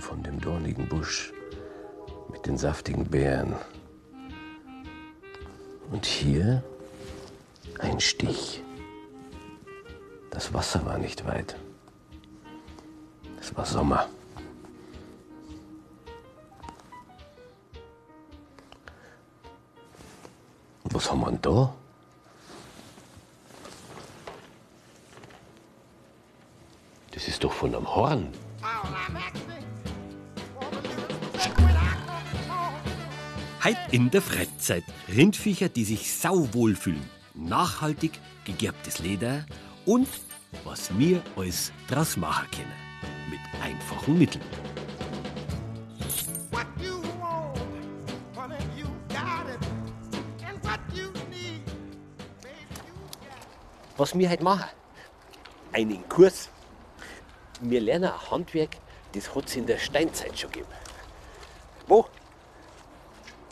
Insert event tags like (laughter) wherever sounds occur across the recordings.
von dem dornigen Busch mit den saftigen Beeren. Und hier ein Stich. Das Wasser war nicht weit. Es war Sommer. Und was haben wir denn da? Das ist doch von einem Horn. Heute in der Freizeit. Rindviecher, die sich sauwohl fühlen. Nachhaltig gegerbtes Leder und was wir als draus machen können. Mit einfachen Mitteln. Was wir heute machen? Einen Kurs. Wir lernen ein Handwerk, das hat es in der Steinzeit schon gegeben. Wo?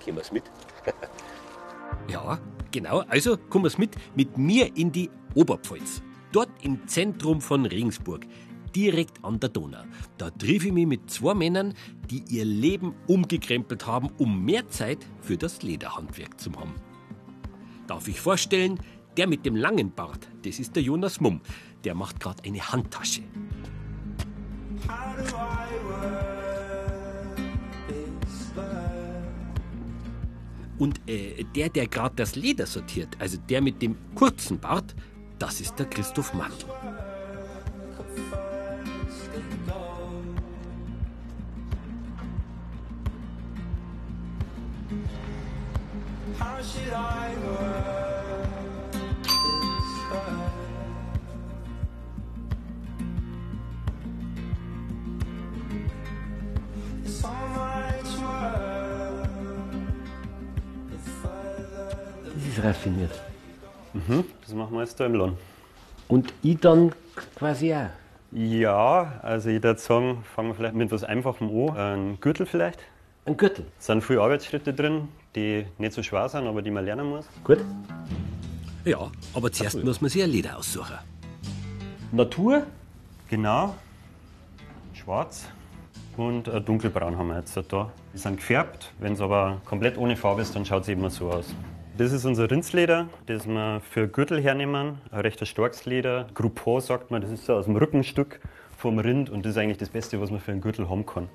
Gehen wir's mit? (laughs) ja, genau. Also kommen wir's mit, mit mir in die Oberpfalz. Dort im Zentrum von Regensburg, direkt an der Donau. Da triff ich mich mit zwei Männern, die ihr Leben umgekrempelt haben, um mehr Zeit für das Lederhandwerk zu haben. Darf ich vorstellen, der mit dem langen Bart, das ist der Jonas Mumm. Der macht gerade eine Handtasche. Und äh, der, der gerade das Leder sortiert, also der mit dem kurzen Bart, das ist der Christoph Mandl. Da im Lohn. Und ich dann quasi auch. Ja, also ich würde sagen, fangen wir vielleicht mit etwas Einfachem an. Ein Gürtel vielleicht. Ein Gürtel. Es sind viele Arbeitsschritte drin, die nicht so schwer sind, aber die man lernen muss. Gut. Ja, aber zuerst muss man sich ein Leder aussuchen. Natur? Genau. Schwarz und äh, dunkelbraun haben wir jetzt da. Die sind gefärbt. Wenn es aber komplett ohne Farbe ist, dann schaut es eben so aus. Das ist unser Rindsleder, das wir für Gürtel hernehmen. Ein recht starkes Leder. Groupon sagt man, das ist so aus dem Rückenstück vom Rind und das ist eigentlich das Beste, was man für einen Gürtel haben kann.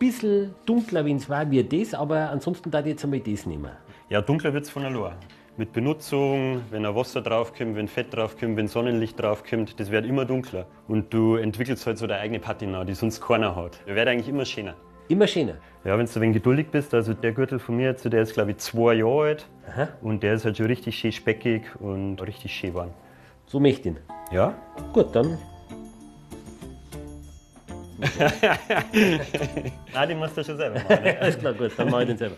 Bisschen dunkler, wenn es war, wie das, aber ansonsten da jetzt einmal das nehmen. Ja, dunkler wird es von allein. Mit Benutzung, wenn ein Wasser draufkommt, wenn Fett draufkommt, wenn Sonnenlicht draufkommt, das wird immer dunkler. Und du entwickelst halt so deine eigene Patina, die sonst keiner hat. Der wird eigentlich immer schöner. Immer schöner. Ja, wenn du ein wenig geduldig bist, also der Gürtel von mir jetzt, der ist glaube ich zwei Jahre alt Aha. und der ist halt schon richtig schön speckig und richtig schön warm. So möchte ich ihn. Ja? Gut, dann. (laughs) Nein, den musst du schon selber machen. ne? (laughs) Alles klar, gut, dann mache ich den selber.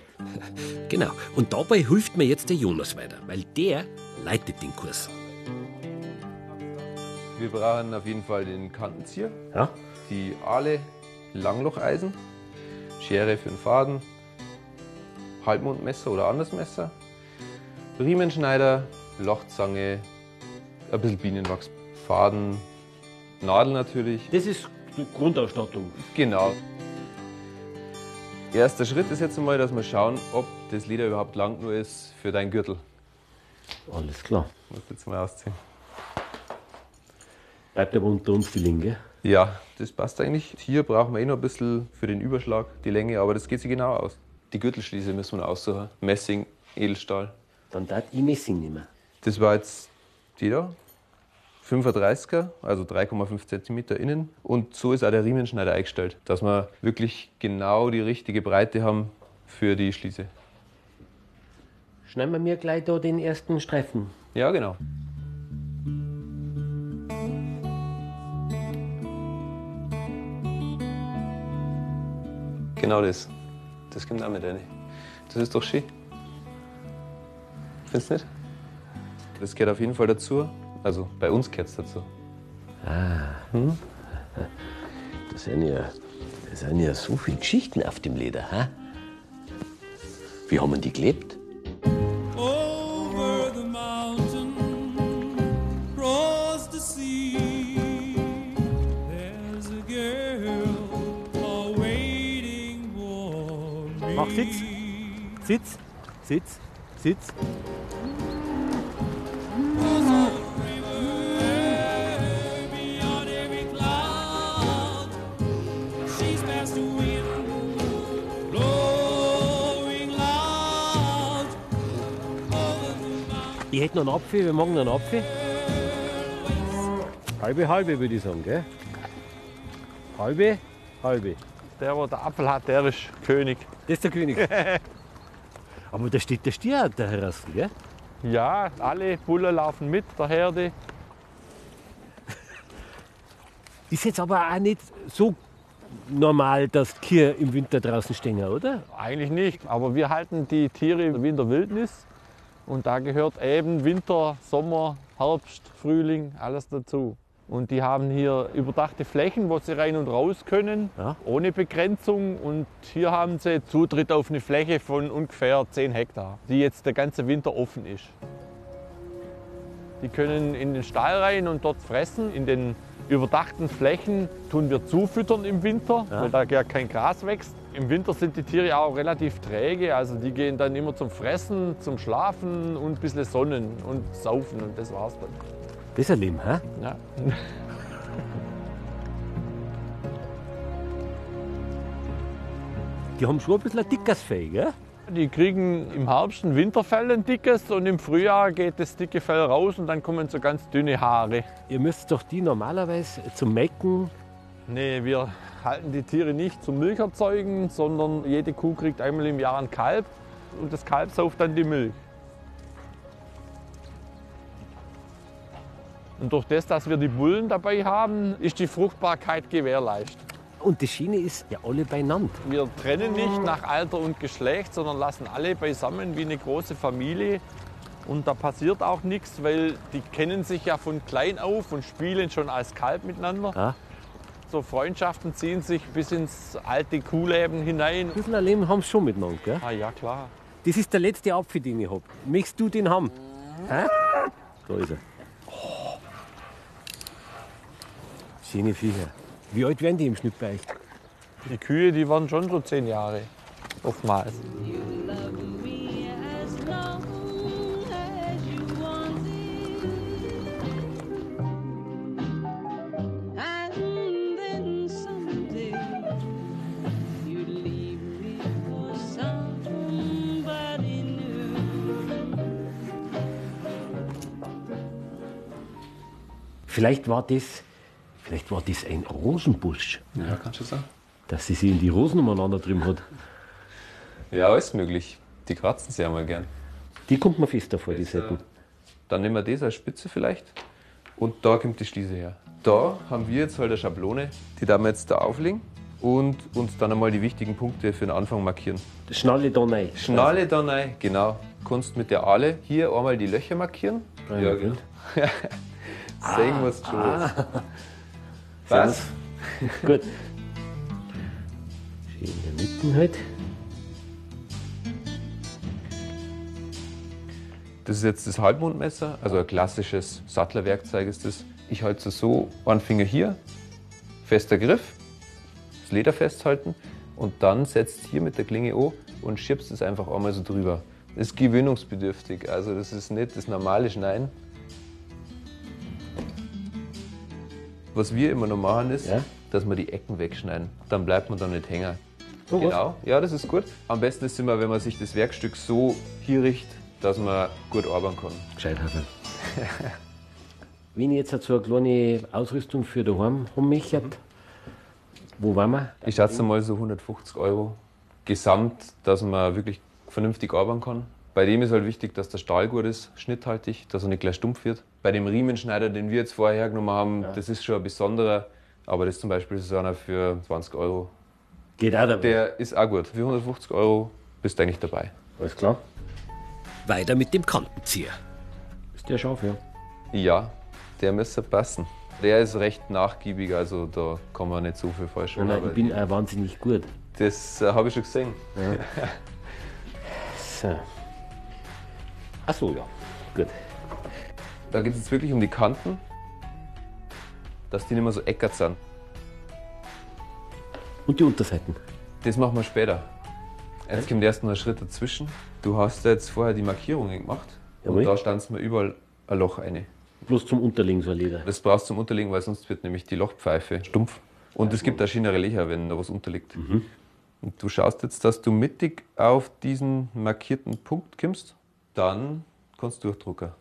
Genau. Und dabei hilft mir jetzt der Jonas weiter, weil der leitet den Kurs. Wir brauchen auf jeden Fall den Kantenzieher, Ja? die Ahle, Langlocheisen, Schere für den Faden, Halbmondmesser oder anderes Messer, Riemenschneider, Lochzange, ein bisschen Bienenwachs, Faden, Nadel natürlich. Das ist die Grundausstattung. Genau. Erster Schritt ist jetzt einmal, dass wir schauen, ob das Leder überhaupt lang nur ist für deinen Gürtel. Alles klar. Musst jetzt mal ausziehen. Bleibt aber unter uns die Linke. Ja, das passt eigentlich. Hier brauchen wir eh noch ein bisschen für den Überschlag, die Länge, aber das geht sich genau aus. Die Gürtelschließe müssen wir aussuchen. Messing, Edelstahl. Dann darf ich Messing nehmen. Das war jetzt die da. 35er, also 3,5 cm innen. Und so ist auch der Riemenschneider eingestellt, dass wir wirklich genau die richtige Breite haben für die Schließe. Schneiden wir mir gleich da den ersten Streifen. Ja, genau. Genau das. Das kommt auch mit rein. Das ist doch schön. Findest du nicht? Das gehört auf jeden Fall dazu. Also bei uns gehört es dazu. Das sind ja, das sind ja so viele Geschichten auf dem Leder. Hä? Wie haben wir die gelebt? Sitz. Sitz. Sitz. Sitz. Ich hätte noch einen Apfel, wir machen noch einen Apfel. Halbe, halbe würde ich sagen, gell? Halbe, halbe. Der, der den Apfel hat, der ist König. Das ist der König. (laughs) Aber da steht der Stier da heraus, gell? Ja, alle Bullen laufen mit, der Herde. (laughs) Ist jetzt aber auch nicht so normal, dass die Kühe im Winter draußen stehen, oder? Eigentlich nicht, aber wir halten die Tiere in der Wildnis. Und da gehört eben Winter, Sommer, Herbst, Frühling, alles dazu. Und die haben hier überdachte Flächen, wo sie rein und raus können, Ja. ohne Begrenzung. Und hier haben sie Zutritt auf eine Fläche von ungefähr 10 Hektar, die jetzt der ganze Winter offen ist. Die können in den Stall rein und dort fressen. In den überdachten Flächen tun wir zufüttern im Winter, weil da ja kein Gras wächst. Im Winter sind die Tiere auch relativ träge, also die gehen dann immer zum Fressen, zum Schlafen und ein bisschen Sonnen und Saufen und das war's dann. Ein Leben, hä? Ja. Die haben schon ein bisschen ein dickes Fell, gell? Die kriegen im Herbst ein Winterfell, ein dickes, und im Frühjahr geht das dicke Fell raus und dann kommen so ganz dünne Haare. Ihr müsst doch die normalerweise zum Melken. Nee, wir halten die Tiere nicht zum Milcherzeugen, sondern jede Kuh kriegt einmal im Jahr ein Kalb und das Kalb sauft dann die Milch. Und durch das, dass wir die Bullen dabei haben, ist die Fruchtbarkeit gewährleistet. Und das Schöne ist ja alle beieinander. Wir trennen nicht nach Alter und Geschlecht, sondern lassen alle beisammen wie eine große Familie. Und da passiert auch nichts, weil die kennen sich ja von klein auf und spielen schon als Kalb miteinander. Ja. So Freundschaften ziehen sich bis ins alte Kuhleben hinein. Ein bisschen ein Leben haben sie schon miteinander, gell? Ah ja, klar. Das ist der letzte Apfel, den ich habe. Möchtest du den haben? Hä? Da ist er. Oh. Schöne Viecher. Wie alt werden die im Schnitt bei euch? Die Kühe, die waren schon so zehn Jahre. Oftmals. Vielleicht war das, vielleicht war das ein Rosenbusch, Ja, kann schon sein. dass sie sich in die Rosen umeinander drin hat. Ja, alles möglich. Die kratzen sie einmal gern. Die kommt mir fester vor, die Seiten. Dann nehmen wir das als Spitze vielleicht. Und da kommt die Schließe her. Da haben wir jetzt halt eine Schablone, die da wir jetzt da auflegen und uns dann einmal die wichtigen Punkte für den Anfang markieren. Schnalle da rein. Schnalle da rein, genau. Kannst mit der Aale hier einmal die Löcher markieren. Ja, gut. (laughs) Sehen wir es schon. Ah. Was? (laughs) Gut. Schön in der Mitte halt. Das ist jetzt das Halbmondmesser, also ein klassisches Sattlerwerkzeug ist das. Ich halte es so, einen Finger hier, fester Griff, das Leder festhalten und dann setzt hier mit der Klinge an und schiebst es einfach einmal so drüber. Das ist gewöhnungsbedürftig, also das ist nicht das normale Schneiden. Was wir immer noch machen ist, Ja? dass wir die Ecken wegschneiden. Dann bleibt man da nicht hängen. So was? Genau, ja, das ist gut. Am besten ist immer, wenn man sich das Werkstück so hier richtet, dass man gut arbeiten kann. Gescheit hat (laughs) Wenn ich jetzt so eine kleine Ausrüstung für daheim haben möchte, wo waren wir? Ich schätze mal so 150 Euro gesamt, dass man wirklich vernünftig arbeiten kann. Bei dem ist halt wichtig, dass der Stahl gut ist, schnitthaltig, dass er nicht gleich stumpf wird. Bei dem Riemenschneider, den wir jetzt vorher hergenommen haben, das ist schon ein besonderer. Aber das zum Beispiel ist einer für 20 Euro. Geht auch dabei. Der ist auch gut. Für 150 Euro bist du eigentlich dabei. Alles klar? Weiter mit dem Kantenzieher. Ist der scharf, ja? Ja, der müsste passen. Der ist recht nachgiebig, also da kann man nicht so viel falsch machen. nein, ich bin auch wahnsinnig gut. Das äh, habe ich schon gesehen. (laughs) So. Ach so, ja. Gut. Da geht es jetzt wirklich um die Kanten, dass die nicht mehr so eckert sind. Und die Unterseiten? Das machen wir später. Jetzt kommt erst noch ein Schritt dazwischen. Du hast jetzt vorher die Markierungen gemacht Jawohl. und da stanzt mir überall ein Loch rein. Bloß zum Unterlegen so ein Leder. Das brauchst du zum Unterlegen, weil sonst wird nämlich die Lochpfeife stumpf. Und es gibt auch schönere Löcher, wenn da was unterliegt. Und du schaust jetzt, dass du mittig auf diesen markierten Punkt kommst. Dann kannst du durchdrucken,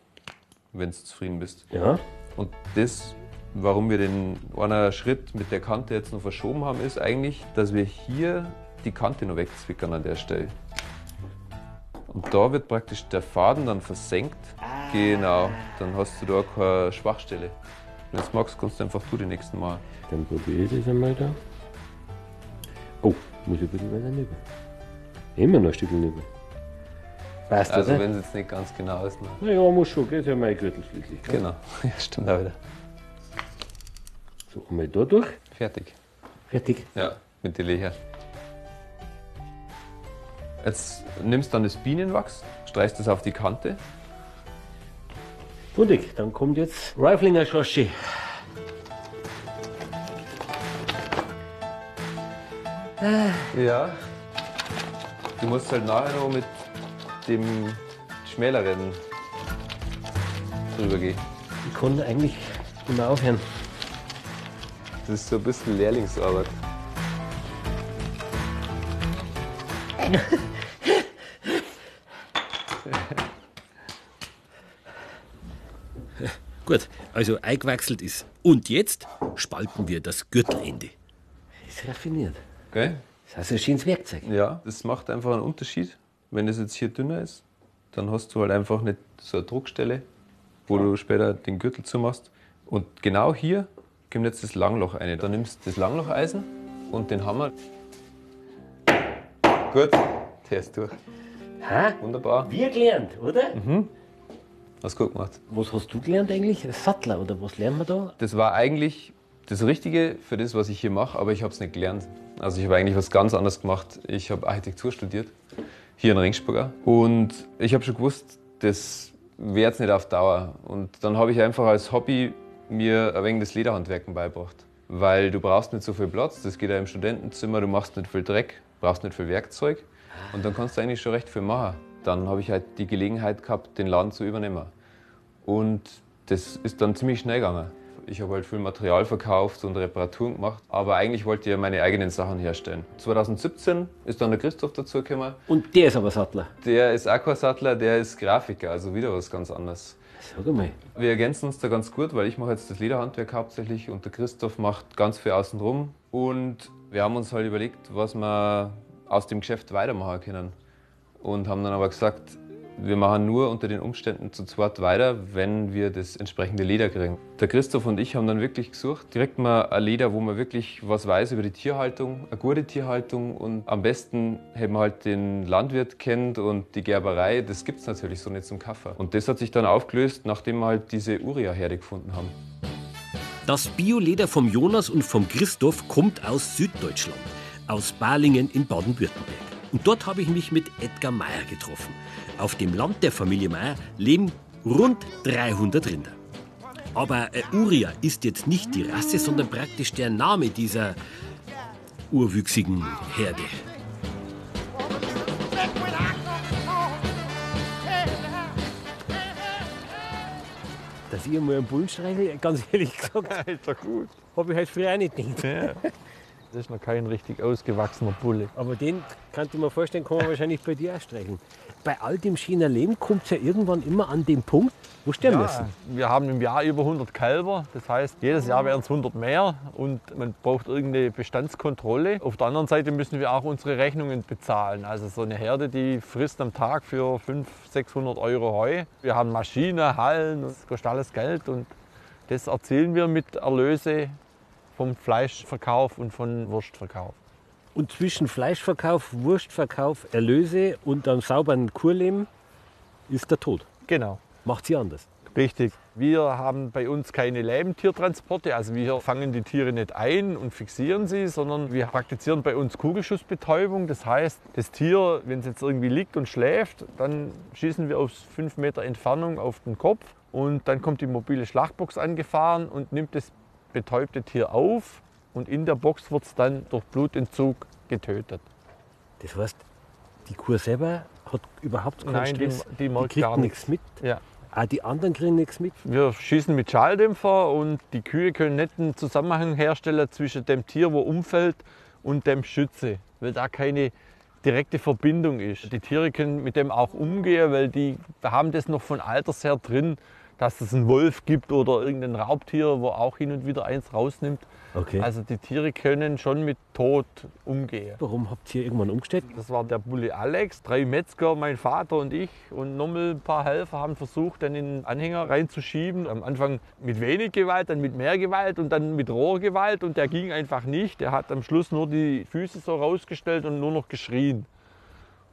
wenn du zufrieden bist. Ja. Und das, warum wir den einen Schritt mit der Kante jetzt noch verschoben haben, ist eigentlich, dass wir hier die Kante noch wegzwickern an der Stelle. Und da wird praktisch der Faden dann versenkt. Genau, dann hast du da keine Schwachstelle. Wenn du es magst, kannst du einfach du die nächsten Mal. Dann probiere ich das einmal da. Oh, muss ich ein bisschen weiter rüber. Immer noch ein Stück rüber. Passt Also wenn es jetzt nicht ganz genau ist. Ne? Na ja, muss schon, gell? Das ist ja mein Gürtel schließlich. gell? Genau, (laughs) ja, stimmt auch wieder. So, einmal da durch. Fertig. Fertig. Ja, mit den Löchern. Jetzt nimmst du dann das Bienenwachs, streichst das auf die Kante. Fundig, dann kommt jetzt Riflinger Schoshi. Ja. Du musst halt nachher noch mit dem schmäleren drüber gehen. Ich kann eigentlich immer aufhören. Das ist so ein bisschen Lehrlingsarbeit. (laughs) Gut, also eingewechselt ist. Und jetzt spalten wir das Gürtelende. Ist raffiniert. Gell? Das heißt, ein schönes Werkzeug. Ja, das macht einfach einen Unterschied. Wenn das jetzt hier dünner ist, dann hast du halt einfach nicht so eine Druckstelle, wo du später den Gürtel zumachst. Und genau hier kommt jetzt das Langloch rein. Dann nimmst du das Langlocheisen und den Hammer. Gut, der ist durch. Ha? Wunderbar. Wir gelernt, oder? Hast gut gemacht. Was hast du gelernt eigentlich? Sattler oder was lernen wir da? Das war eigentlich das Richtige für das, was ich hier mache, aber ich habe es nicht gelernt. Also ich habe eigentlich was ganz anderes gemacht. Ich habe Architektur studiert, hier in Ringsburger. Und ich habe schon gewusst, das wäre jetzt nicht auf Dauer. Und dann habe ich einfach als Hobby mir ein wenig das Lederhandwerken beigebracht. Weil du brauchst nicht so viel Platz, das geht ja im Studentenzimmer, du machst nicht viel Dreck, brauchst nicht viel Werkzeug. Und dann kannst du eigentlich schon recht viel machen. Dann habe ich halt die Gelegenheit gehabt, den Laden zu übernehmen. Und das ist dann ziemlich schnell gegangen. Ich habe halt viel Material verkauft und Reparaturen gemacht, aber eigentlich wollte ich ja meine eigenen Sachen herstellen. 2017 ist dann der Christoph dazugekommen. Und der ist aber Sattler. Der ist Aquasattler, der ist Grafiker, also wieder was ganz anderes. Sag einmal. Wir ergänzen uns da ganz gut, weil ich mache jetzt das Lederhandwerk hauptsächlich und der Christoph macht ganz viel außenrum. Und wir haben uns halt überlegt, was wir aus dem Geschäft weitermachen können. Und haben dann aber gesagt, wir machen nur unter den Umständen zu zweit weiter, wenn wir das entsprechende Leder kriegen. Der Christoph und ich haben dann wirklich gesucht, direkt mal ein Leder, wo man wirklich was weiß über die Tierhaltung, eine gute Tierhaltung und am besten eben halt den Landwirt kennt und die Gerberei. Das gibt es natürlich so nicht zum Kaffee. Und das hat sich dann aufgelöst, nachdem wir halt diese Uria-Herde gefunden haben. Das Bioleder vom Jonas und vom Christoph kommt aus Süddeutschland, aus Balingen in Baden-Württemberg. Und dort habe ich mich mit Edgar Meyer getroffen. Auf dem Land der Familie Meyer leben rund 300 Rinder. Aber äh, Uria ist jetzt nicht die Rasse, sondern praktisch der Name dieser urwüchsigen Herde. Dass ich einmal einen Bullen streichle, ganz ehrlich gesagt, (laughs) Ist doch gut. habe ich halt früher auch nicht gedacht. Ja. (laughs) Das ist noch kein richtig ausgewachsener Bulle. Aber den kann ich mir vorstellen, kann man wahrscheinlich bei dir auch streicheln. Bei all dem schönen Leben kommt es ja irgendwann immer an den Punkt, wo sterben Ja, müssen. wir haben im Jahr über 100 Kälber. Das heißt, jedes Jahr werden es 100 mehr und man braucht irgendeine Bestandskontrolle. Auf der anderen Seite müssen wir auch unsere Rechnungen bezahlen. Also so eine Herde, die frisst am Tag für 500, 600 Euro Heu. Wir haben Maschinen, Hallen, das kostet alles Geld und das erzielen wir mit Erlöse vom Fleischverkauf und vom Wurstverkauf. Und zwischen Fleischverkauf, Wurstverkauf, Erlöse und einem sauberen Kurleben ist der Tod. Genau. Macht sie anders. Richtig. Wir haben bei uns keine Lebendtiertransporte, also wir fangen die Tiere nicht ein und fixieren sie, sondern wir praktizieren bei uns Kugelschussbetäubung. Das heißt, das Tier, wenn es jetzt irgendwie liegt und schläft, dann schießen wir aus fünf Meter Entfernung auf den Kopf und dann kommt die mobile Schlachtbox angefahren und nimmt das betäubte Tier auf und in der Box wird es dann durch Blutentzug getötet. Das heißt, Die Kuh selber hat überhaupt keinen Nein, die- Stress. die merkt kriegt gar nichts mit. Ja. Auch die anderen kriegen nichts mit. Wir schießen mit Schalldämpfer und die Kühe können nicht einen Zusammenhang herstellen zwischen dem Tier, wo umfällt, und dem Schütze, weil da keine direkte Verbindung ist. Die Tiere können mit dem auch umgehen, weil die haben das noch von Alters her drin, dass es einen Wolf gibt oder irgendein Raubtier, wo auch hin und wieder eins rausnimmt. Okay. Also die Tiere können schon mit Tod umgehen. Warum habt ihr irgendwann umgestellt? Das war der Bulli Alex, drei Metzger, mein Vater und ich und nochmal ein paar Helfer haben versucht, dann in den Anhänger reinzuschieben. Am Anfang mit wenig Gewalt, dann mit mehr Gewalt und dann mit roher Gewalt und der ging einfach nicht. Der hat am Schluss nur die Füße so rausgestellt und nur noch geschrien.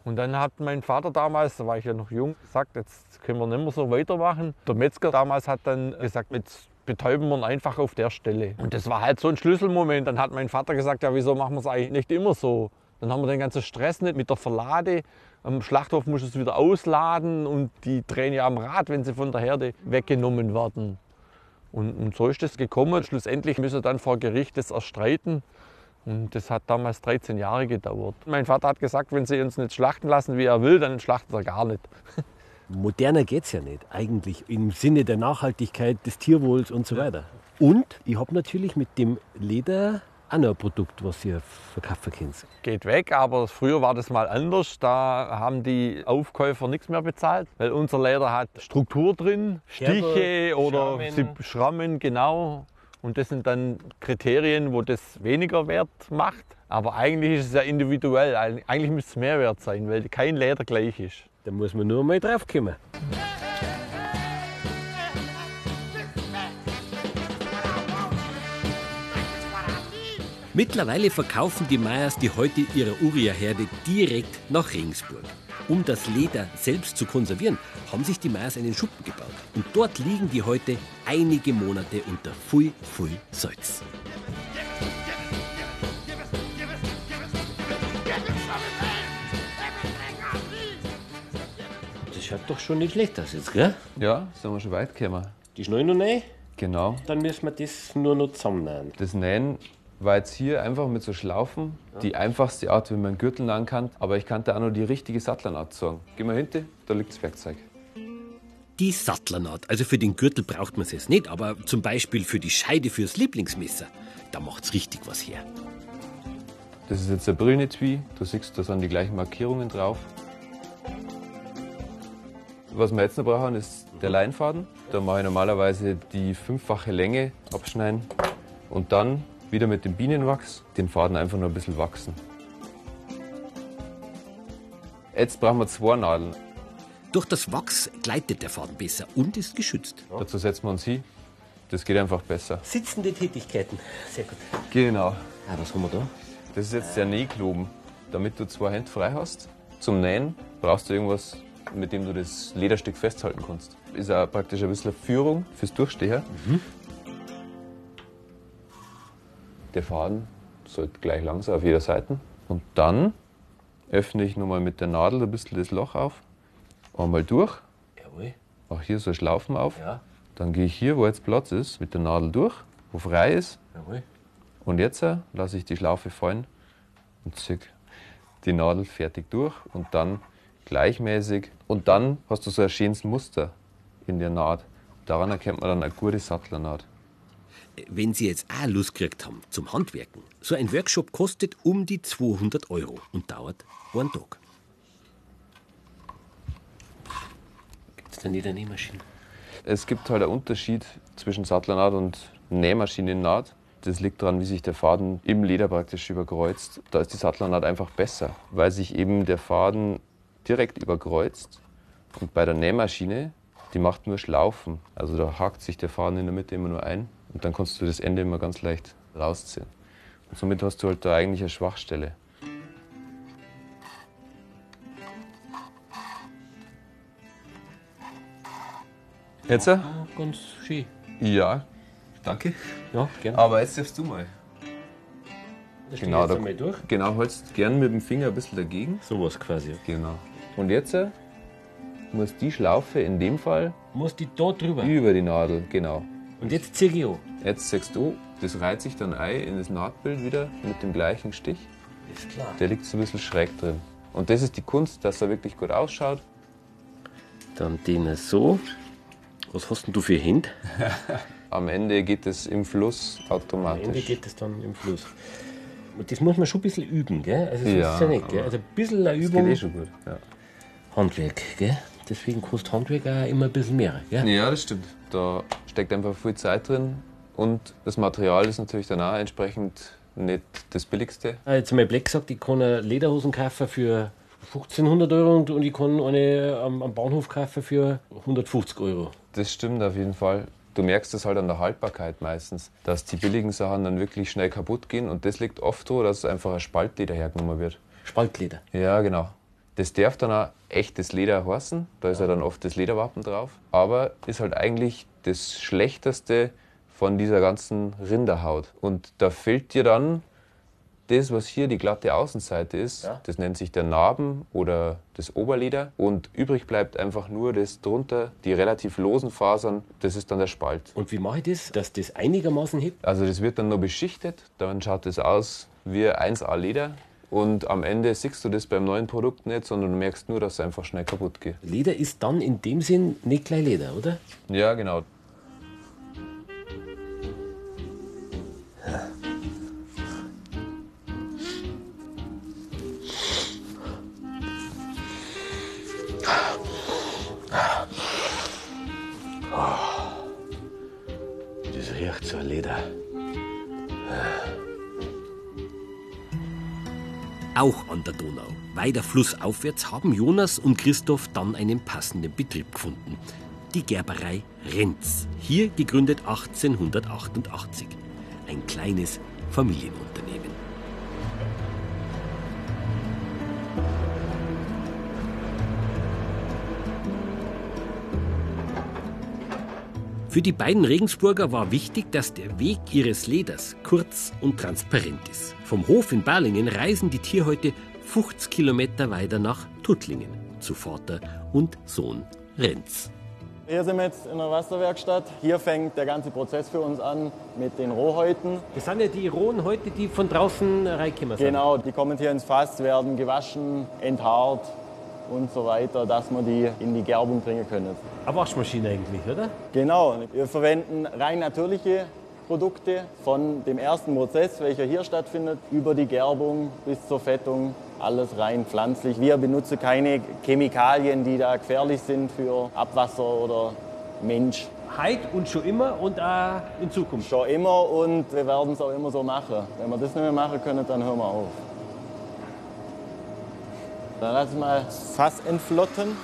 Und dann hat mein Vater damals, da war ich ja noch jung, gesagt, jetzt können wir nicht mehr so weitermachen. Der Metzger damals hat dann gesagt, jetzt betäuben wir ihn einfach auf der Stelle. Und das war halt so ein Schlüsselmoment. Dann hat mein Vater gesagt, ja, wieso machen wir es eigentlich nicht immer so? Dann haben wir den ganzen Stress nicht mit der Verlade. Am Schlachthof muss es wieder ausladen und die drehen ja am Rad, wenn sie von der Herde weggenommen werden. Und, und so ist es gekommen. Schlussendlich müssen wir dann vor Gericht das erstreiten. Und das hat damals 13 Jahre gedauert. Mein Vater hat gesagt, wenn sie uns nicht schlachten lassen, wie er will, dann schlachtet er gar nicht. (laughs) Moderner geht es ja nicht, eigentlich im Sinne der Nachhaltigkeit, des Tierwohls und so weiter. Und ich habe natürlich mit dem Leder auch noch ein Produkt, was ihr verkaufen könnt. Geht weg, aber früher war das mal anders. Da haben die Aufkäufer nichts mehr bezahlt, weil unser Leder hat Struktur drin, Stiche Scherbe, oder Schrammen. Sie- Schrammen, genau. Und das sind dann Kriterien, wo das weniger Wert macht. Aber eigentlich ist es ja individuell. Eig- Eigentlich müsste es mehr wert sein, weil kein Leder gleich ist. Da muss man nur mal draufkommen. Mittlerweile verkaufen die Meyers die heute ihre Uria-Herde direkt nach Regensburg. Um das Leder selbst zu konservieren, haben sich die Meyers einen Schuppen gebaut. Und dort liegen die heute einige Monate unter Pfui Pfui Salz. Das schaut doch schon nicht schlecht aus jetzt, gell? Ja, sind wir schon weit gekommen. Die Schnallen noch rein, Genau. dann müssen wir das nur noch zusammennähen. Das Nähen war jetzt hier einfach mit so Schlaufen die einfachste Art, wie man einen Gürtel nähen kann. Aber ich kannte auch noch die richtige Sattlernart sagen. Geh mal hinter, da liegt das Werkzeug. Die Sattlernaht. Also für den Gürtel braucht man es jetzt nicht, aber zum Beispiel für die Scheide fürs Lieblingsmesser, da macht's richtig was her. Das ist jetzt der Brillenetui. Du siehst, da sind die gleichen Markierungen drauf. Was wir jetzt noch brauchen, ist der Leinfaden. Da mache ich normalerweise die fünffache Länge abschneiden und dann wieder mit dem Bienenwachs den Faden einfach noch ein bisschen wachsen. Jetzt brauchen wir zwei Nadeln. Durch das Wachs gleitet der Faden besser und ist geschützt. Dazu setzen wir uns hin. Das geht einfach besser. Sitzende Tätigkeiten. Sehr gut. Genau. Ah, was haben wir da? Das ist jetzt der Nähkloben. Damit du zwei Hände frei hast zum Nähen, brauchst du irgendwas, mit dem du das Lederstück festhalten kannst. Ist auch praktisch ein bisschen Führung fürs Durchstehen. Der Faden sollte gleich lang sein auf jeder Seite. Und dann öffne ich nochmal mit der Nadel ein bisschen das Loch auf. Einmal durch, Jawohl. mache hier so Schlaufen auf. Ja. Dann gehe ich hier, wo jetzt Platz ist, mit der Nadel durch, wo frei ist. Jawohl. Und jetzt äh, lasse ich die Schlaufe fallen und ziehe die Nadel fertig durch und dann gleichmäßig. Und dann hast du so ein schönes Muster in der Naht. Daran erkennt man dann eine gute Sattlernaht. Wenn Sie jetzt auch Lust gekriegt haben zum Handwerken, so ein Workshop kostet um die 200 Euro und dauert einen Tag. Gibt's da nicht eine Nähmaschine? Es gibt halt einen Unterschied zwischen Sattlernaht und Nähmaschinennaht. Das liegt daran, wie sich der Faden im Leder praktisch überkreuzt. Da ist die Sattlernaht einfach besser, weil sich eben der Faden direkt überkreuzt. Und bei der Nähmaschine, die macht nur Schlaufen. Also da hakt sich der Faden in der Mitte immer nur ein und dann kannst du das Ende immer ganz leicht rausziehen. Und somit hast du halt da eigentlich eine Schwachstelle. Jetzt? Ja, ganz schön. Ja, danke. Ja, gerne. Aber jetzt darfst du mal. Da Genau, da- durch. Genau, holst gern mit dem Finger ein bisschen dagegen. Sowas quasi. Genau. Und jetzt äh, muss die Schlaufe in dem Fall Muss die da drüber. über die Nadel, genau. Und jetzt zieh ich an. Jetzt siehst du, das reiht sich dann ein in das Nahtbild wieder mit dem gleichen Stich. Ist klar. Der liegt so ein bisschen schräg drin. Und das ist die Kunst, dass er wirklich gut ausschaut. Dann den so. Was hast denn du für Hände? (laughs) Am Ende geht es im Fluss Am automatisch. Ende geht es dann im Fluss. Und das muss man schon ein bisschen üben, gell? Also, das Ja, ist ja nicht, gell? Also, ein bisschen eine das Übung. geht eh schon gut. Ja. Handwerk, gell? Deswegen kostet Handwerk auch immer ein bisschen mehr, gell? ja, das stimmt. Da steckt einfach viel Zeit drin. Und das Material ist natürlich dann auch entsprechend nicht das billigste. Ah, Jetzt mal Black gesagt, ich kann eine Lederhosen kaufen für 1500 Euro und, und ich kann eine am, am Bahnhof kaufen für 150 Euro. Das stimmt auf jeden Fall. Du merkst es halt an der Haltbarkeit meistens, dass die billigen Sachen dann wirklich schnell kaputt gehen. Und das liegt oft so, dass einfach ein Spaltleder hergenommen wird. Spaltleder. Ja, genau. Das darf dann auch echtes Leder heißen. Da ist ja dann oft das Lederwappen drauf. Aber ist halt eigentlich das Schlechteste von dieser ganzen Rinderhaut. Und da fehlt dir dann das, was hier die glatte Außenseite ist. Ja. Das nennt sich der Narben oder das Oberleder. Und übrig bleibt einfach nur das drunter, die relativ losen Fasern. Das ist dann der Spalt. Und wie mache ich das, dass das einigermaßen hebt? Also das wird dann nur beschichtet, dann schaut es aus wie 1A Leder und am Ende siehst du das beim neuen Produkt nicht, sondern du merkst nur, dass es einfach schnell kaputt geht. Leder ist dann in dem Sinn nicht gleich Leder, oder? Ja, genau. Auch an der Donau, weiter flussaufwärts, haben Jonas und Christoph dann einen passenden Betrieb gefunden. Die Gerberei Renz, hier gegründet 1888. Ein kleines Familienunternehmen. Für die beiden Regensburger war wichtig, dass der Weg ihres Leders kurz und transparent ist. Vom Hof in Balingen reisen die Tierhäute 50 Kilometer weiter nach Tuttlingen zu Vater und Sohn Renz. Hier sind wir jetzt in der Wasserwerkstatt. Hier fängt der ganze Prozess für uns an mit den Rohhäuten. Das sind ja die rohen Häute, die von draußen reinkommen sind. Genau, die kommen hier ins Fass, werden gewaschen, enthaart und so weiter, dass wir die in die Gerbung bringen können. Eine Waschmaschine eigentlich, oder? Genau, wir verwenden rein natürliche Produkte von dem ersten Prozess, welcher hier stattfindet, über die Gerbung bis zur Fettung, alles rein pflanzlich. Wir benutzen keine Chemikalien, die da gefährlich sind für Abwasser oder Mensch. Heute und schon immer und auch in Zukunft. Schon immer und wir werden es auch immer so machen. Wenn wir das nicht mehr machen können, dann hören wir auf. Dann lass mal das Fass entflotten.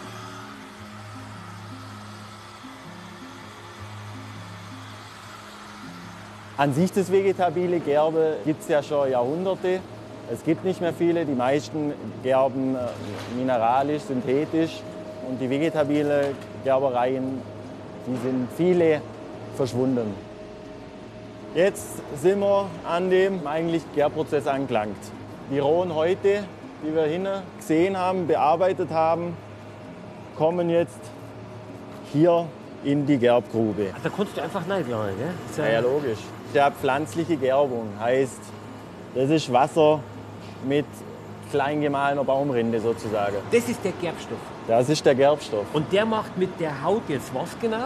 An sich das vegetabile Gerbe gibt es ja schon Jahrhunderte. Es gibt nicht mehr viele, die meisten gerben äh, mineralisch, synthetisch. Und die vegetabile Gerbereien, die sind viele verschwunden. Jetzt sind wir an dem eigentlich Gärprozess angelangt. Die rohen Häute, die wir hinten gesehen haben, bearbeitet haben, kommen jetzt hier in die Gerbgrube. Ah, Da kannst du einfach reinladen, gell? Ist Ja, ja, logisch. Der pflanzliche Gerbung heißt, das ist Wasser mit klein gemahlener Baumrinde sozusagen. Das ist der Gerbstoff. Das ist der Gerbstoff. Und der macht mit der Haut jetzt was genau?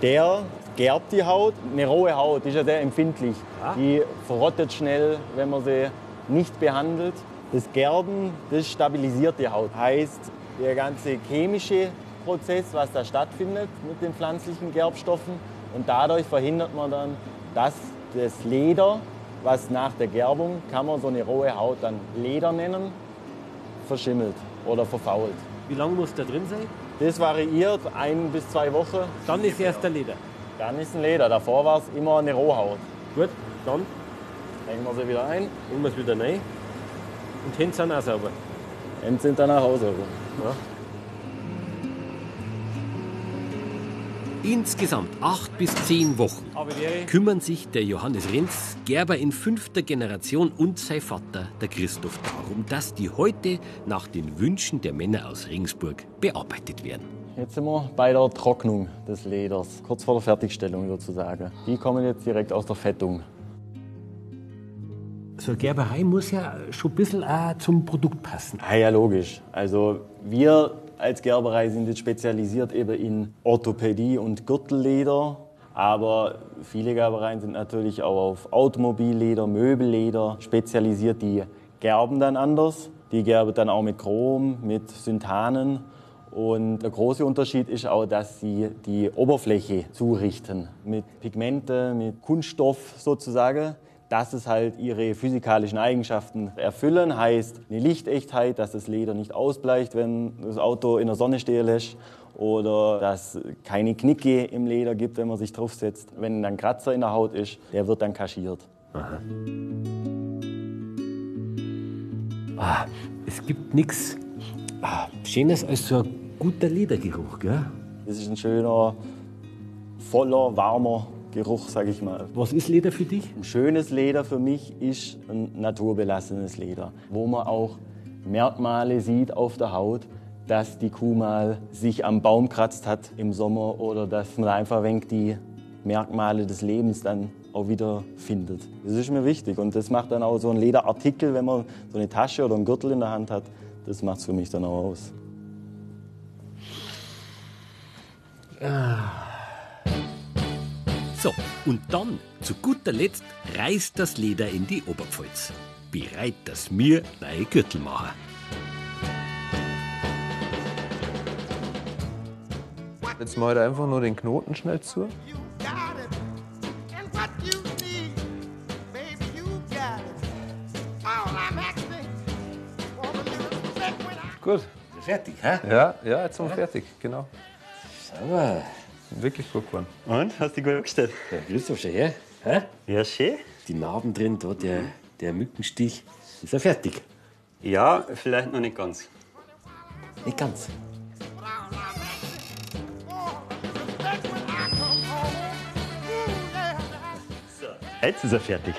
Der gerbt die Haut. Eine rohe Haut ist ja sehr empfindlich. Ah. Die verrottet schnell, wenn man sie nicht behandelt. Das Gerben, das stabilisiert die Haut. Heißt, der ganze chemische Prozess, was da stattfindet mit den pflanzlichen Gerbstoffen. Und dadurch verhindert man dann, dass das Leder, was nach der Gerbung, kann man so eine rohe Haut dann Leder nennen, verschimmelt oder verfault. Wie lange muss der drin sein? Das variiert ein bis zwei Wochen. Dann ist erst der Leder. Dann ist ein Leder. Davor war es immer eine Rohhaut. Gut, dann Legen wir sie wieder ein. nehmen wir es wieder rein. Und Hände sind auch sauber. Und sind dann nach Hause. Ja. Insgesamt acht bis zehn Wochen kümmern sich der Johannes Renz, Gerber in fünfter Generation und sein Vater, der Christoph, darum, dass die heute nach den Wünschen der Männer aus Regensburg bearbeitet werden. Jetzt sind wir bei der Trocknung des Leders, kurz vor der Fertigstellung sozusagen. Die kommen jetzt direkt aus der Fettung. So Gerberei muss ja schon ein bisschen auch zum Produkt passen. Ah ja, logisch. Also wir als Gerberei sind jetzt spezialisiert eben in Orthopädie und Gürtelleder. Aber viele Gerbereien sind natürlich auch auf Automobilleder, Möbelleder spezialisiert. Die gerben dann anders. Die gerben dann auch mit Chrom, mit Synthanen. Und der große Unterschied ist auch, dass sie die Oberfläche zurichten. Mit Pigmente, mit Kunststoff sozusagen dass es halt ihre physikalischen Eigenschaften erfüllen. Heißt eine Lichtechtheit, dass das Leder nicht ausbleicht, wenn das Auto in der Sonne stehen lässt. Oder dass keine Knicke im Leder gibt, wenn man sich draufsetzt. Wenn dann Kratzer in der Haut ist, der wird dann kaschiert. Ah, es gibt nichts ah, Schönes als so ein guter Ledergeruch, gell? Das ist ein schöner, voller, warmer Geruch, sag ich mal. Was ist Leder für dich? Ein schönes Leder für mich ist ein naturbelassenes Leder, wo man auch Merkmale sieht auf der Haut, dass die Kuh mal sich am Baum kratzt hat im Sommer oder dass man einfach ein wenig die Merkmale des Lebens dann auch wieder findet. Das ist mir wichtig und das macht dann auch so ein Lederartikel, wenn man so eine Tasche oder einen Gürtel in der Hand hat, das macht es für mich dann auch aus. So, und dann, zu guter Letzt, reißt das Leder in die Oberpfalz. Bereit, dass wir neue Gürtel machen. Jetzt mache ich da einfach nur den Knoten schnell zu. Gut. Fertig, hä? Ja, ja, jetzt sind wir fertig, genau. Sauber. Wirklich gut geworden. Und? Hast du dich gut angestellt? Ja, grüß dich schon her. Hä? Ja, schön. Die Narben drin, da der, der Mückenstich. Ist er fertig? Ja, vielleicht noch nicht ganz. Nicht ganz. Jetzt ist er fertig.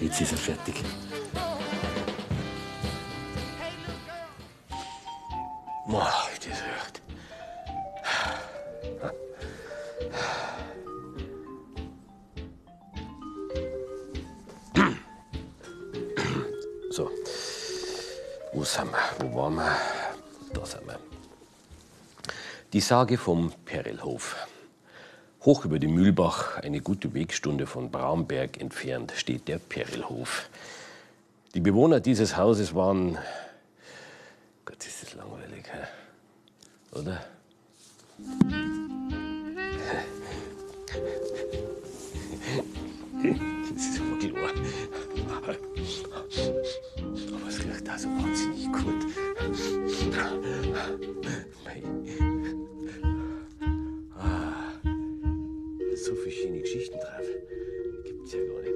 Jetzt ist er fertig. Boah, das riecht. Sind wir? Wo waren wir? Da sind wir. Die Sage vom Perelhof. Hoch über dem Mühlbach, eine gute Wegstunde von Braunberg entfernt, steht der Perelhof. Die Bewohner dieses Hauses waren. Gott, ist das langweilig, oder? (laughs) Das ist aber klar also wahnsinnig gut. Ah, so viele schöne Geschichten drauf. Gibt's ja gar nicht.